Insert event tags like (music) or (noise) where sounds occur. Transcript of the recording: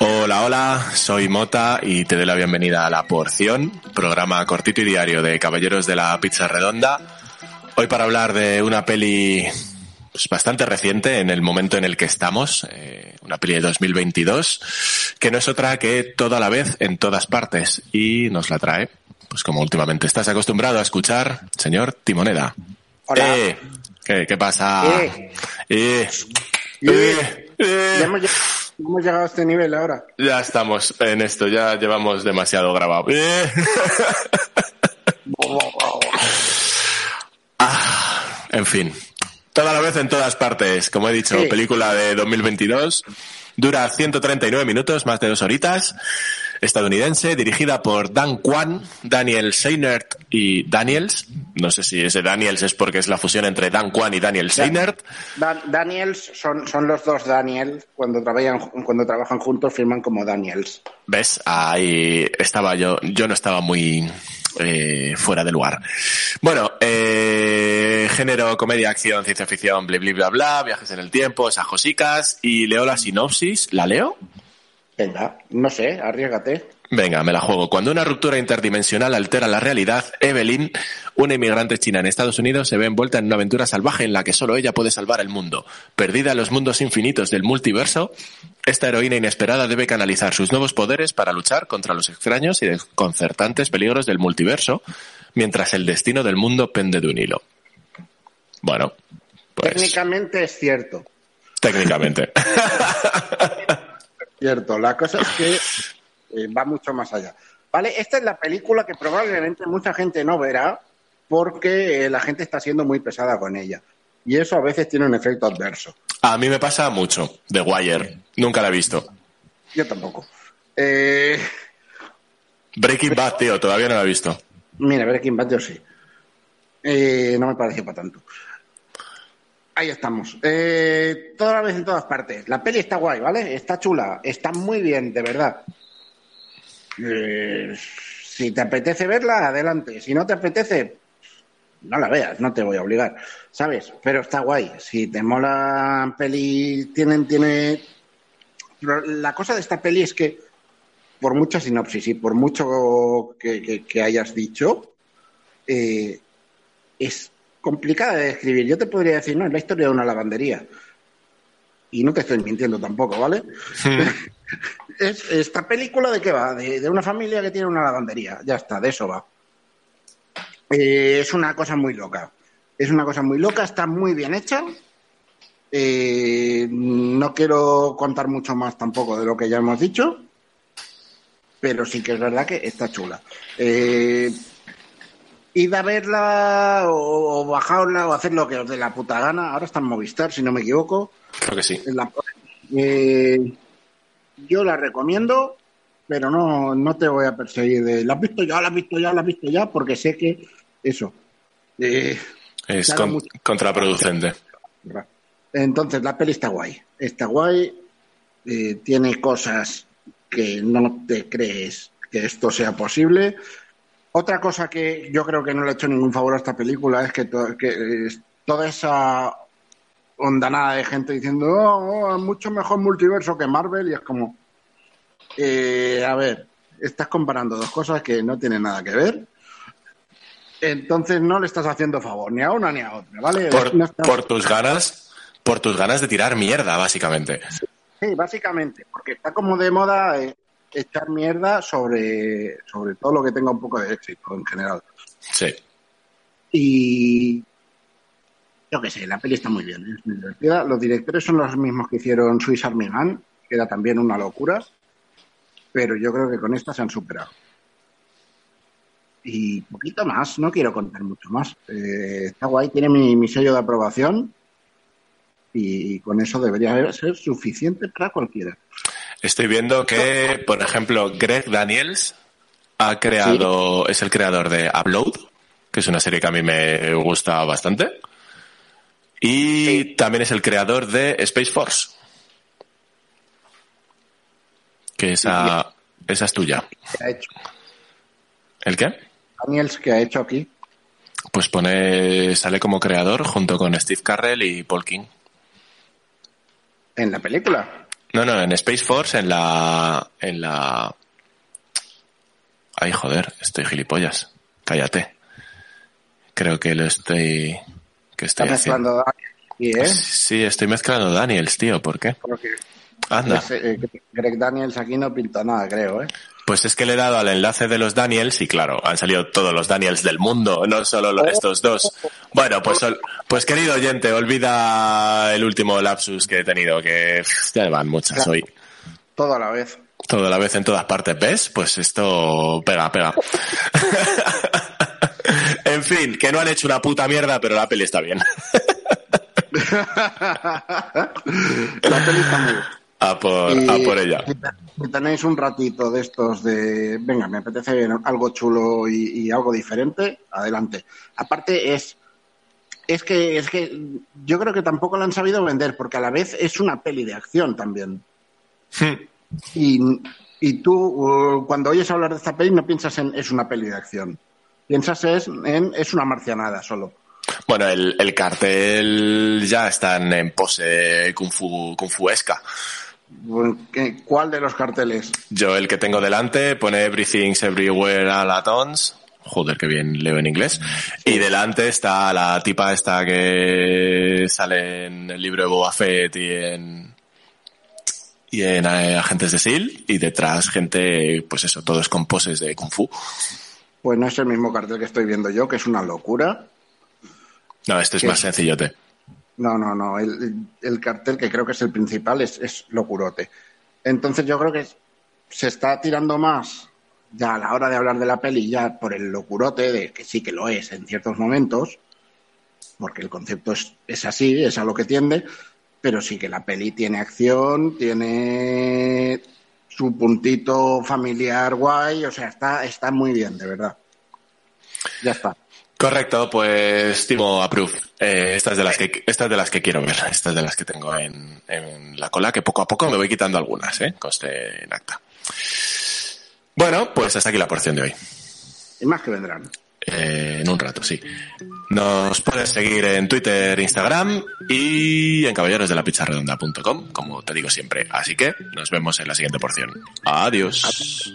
Hola, hola, soy Mota y te doy la bienvenida a La Porción, programa cortito y diario de Caballeros de la Pizza Redonda. Hoy para hablar de una peli pues, bastante reciente en el momento en el que estamos, eh, una peli de 2022, que no es otra que toda la vez en todas partes y nos la trae, pues como últimamente estás acostumbrado a escuchar, señor Timoneda. Hola. Eh, ¿qué, qué pasa? Eh. Eh, Eh. eh. Ya hemos, lleg- hemos llegado a este nivel ahora. Ya estamos en esto, ya llevamos demasiado grabado. Eh. (laughs) Ah, en fin, toda la vez en todas partes. Como he dicho, película de 2022. Dura 139 minutos, más de dos horitas. Estadounidense, dirigida por Dan Kwan, Daniel Seinert y Daniels. No sé si ese Daniels es porque es la fusión entre Dan Kwan y Daniel Seinert. Dan- Daniels son, son los dos Daniels. Cuando trabajan, cuando trabajan juntos firman como Daniels. ¿Ves? Ahí estaba yo. Yo no estaba muy eh, fuera de lugar. Bueno, eh, género, comedia, acción, ciencia ficción, bla, bla, bla, bla, viajes en el tiempo, esas josicas. Y leo la sinopsis. ¿La leo? Venga, no sé, arriesgate. Venga, me la juego. Cuando una ruptura interdimensional altera la realidad, Evelyn, una inmigrante china en Estados Unidos, se ve envuelta en una aventura salvaje en la que solo ella puede salvar el mundo. Perdida en los mundos infinitos del multiverso, esta heroína inesperada debe canalizar sus nuevos poderes para luchar contra los extraños y desconcertantes peligros del multiverso, mientras el destino del mundo pende de un hilo. Bueno, pues Técnicamente es cierto. técnicamente. (laughs) Cierto. La cosa es que eh, va mucho más allá. Vale, esta es la película que probablemente mucha gente no verá porque eh, la gente está siendo muy pesada con ella. Y eso a veces tiene un efecto adverso. A mí me pasa mucho. The Wire. Nunca la he visto. Yo tampoco. Eh, Breaking Bad, tío, todavía no la he visto. Mira, Breaking Bad yo sí. Eh, no me pareció para tanto. Ahí estamos. Eh, toda la vez en todas partes. La peli está guay, ¿vale? Está chula. Está muy bien, de verdad. Eh, si te apetece verla, adelante. Si no te apetece, no la veas, no te voy a obligar. ¿Sabes? Pero está guay. Si te mola peli, tienen, tiene. La cosa de esta peli es que por mucha sinopsis y por mucho que hayas dicho, eh, es complicada de describir. Yo te podría decir, no, es la historia de una lavandería. Y no te estoy mintiendo tampoco, ¿vale? (laughs) es, ¿Esta película de qué va? De, de una familia que tiene una lavandería. Ya está, de eso va. Eh, es una cosa muy loca. Es una cosa muy loca, está muy bien hecha. Eh, no quiero contar mucho más tampoco de lo que ya hemos dicho, pero sí que es verdad que está chula. Eh, id a verla o, o bajarla o hacer lo que os dé la puta gana. Ahora está en Movistar, si no me equivoco. Creo que sí. La- eh, yo la recomiendo, pero no, no te voy a perseguir de la has visto ya, la has visto ya, la has visto ya, porque sé que eso. eh, Es Claro, con- mucho. contraproducente. entonces, la peli está guay. Está guay, eh, tiene cosas que no te crees que esto sea posible. Otra cosa que yo creo que no le ha hecho ningún favor a esta película es que, to- que, es toda esa ondanada de gente diciendo, oh, oh, mucho mejor multiverso que Marvel, y es como, eh, a ver, estás comparando dos cosas que no tienen nada que ver. Entonces no le estás haciendo favor ni a una ni a otra, ¿vale? Por, No está- por tus ganas, por tus ganas de tirar mierda, básicamente. Sí, básicamente, porque está como de moda eh, echar mierda sobre, sobre todo lo que tenga un poco de éxito en general. Sí. Y yo qué sé, la peli está muy bien, es muy divertida. Los directores son los mismos que hicieron Swiss Army Man, que era también una locura, pero yo creo que con esta se han superado. Y poquito más, no quiero contar mucho más. Eh, está guay, tiene mi, mi sello de aprobación y con eso debería ser suficiente para cualquiera. Estoy viendo que, por ejemplo, Greg Daniels ha creado, es el creador de Upload, que es una serie que a mí me gusta bastante. Y también es el creador de Space Force. Que esa, esa es tuya. ¿Qué ha hecho? ¿El qué? Daniels, que ha hecho aquí? Pues pone, sale como creador junto con Steve Carrell y Paul King. ¿En la película? No, no, en Space Force, en la, en la, ay joder, estoy gilipollas. Cállate. Creo que lo estoy, que estoy Está haciendo. mezclando aquí, ¿eh? Sí, estoy mezclando Daniels, tío, ¿por qué? Porque Anda. eh, Greg Daniels aquí no pinta nada, creo, ¿eh? Pues es que le he dado al enlace de los Daniels y claro, han salido todos los Daniels del mundo, no solo lo- estos dos. Bueno, pues, pues querido oyente, olvida el último lapsus que he tenido, que ya van muchas hoy. Todo a la vez. Todo a la vez en todas partes, ¿ves? Pues esto pega, pega. (laughs) en fin, que no han hecho una puta mierda, pero la peli está bien. (laughs) la peli está muy bien. A por, Y a por ella. Si, te- si tenéis un ratito de estos de, venga, me apetece algo chulo y, y algo diferente, adelante. Aparte es, es que, es que yo creo que tampoco la han sabido vender, porque a la vez es una peli de acción también. Y, y tú, uh, cuando oyes hablar de esta peli, no piensas en es una peli de acción. Piensas es, en es una marcianada solo. Bueno, el, el cartel ya está en pose kung fu, kung fuesca. ¿Qué- ¿Cuál de los carteles? Yo el que tengo delante pone Everything's Everywhere All at Once. Joder, qué bien leo en inglés. Y delante está la tipa esta que sale en el libro de Boba Fett y en, y en eh, Agentes de S.H.I.E.L.D. Y detrás gente, pues eso, todo es con poses de Kung Fu. Pues no es el mismo cartel que estoy viendo yo, que es una locura. No, este es ¿Qué? más sencillote. No, no, no. El, el cartel, que creo que es el principal, es, es locurote. Entonces yo creo que se está tirando más ya a la hora de hablar de la peli, ya por el locurote, de que sí que lo es en ciertos momentos, porque el concepto es, es así, es a lo que tiende, pero sí que la peli tiene acción, tiene su puntito familiar guay, o sea, está, está muy bien, de verdad. Ya está. Correcto, pues Timo Approve. Eh, estas de las que estas de las que quiero ver, estas de las que tengo en, en la cola, que poco a poco me voy quitando algunas, eh, conste en acta. Bueno, pues hasta aquí la porción de hoy. Y más que vendrán. Eh, en un rato, sí. Nos puedes seguir en Twitter, Instagram y en caballerosdelapicharredonda.com, como te digo siempre. Así que nos vemos en la siguiente porción. Adiós.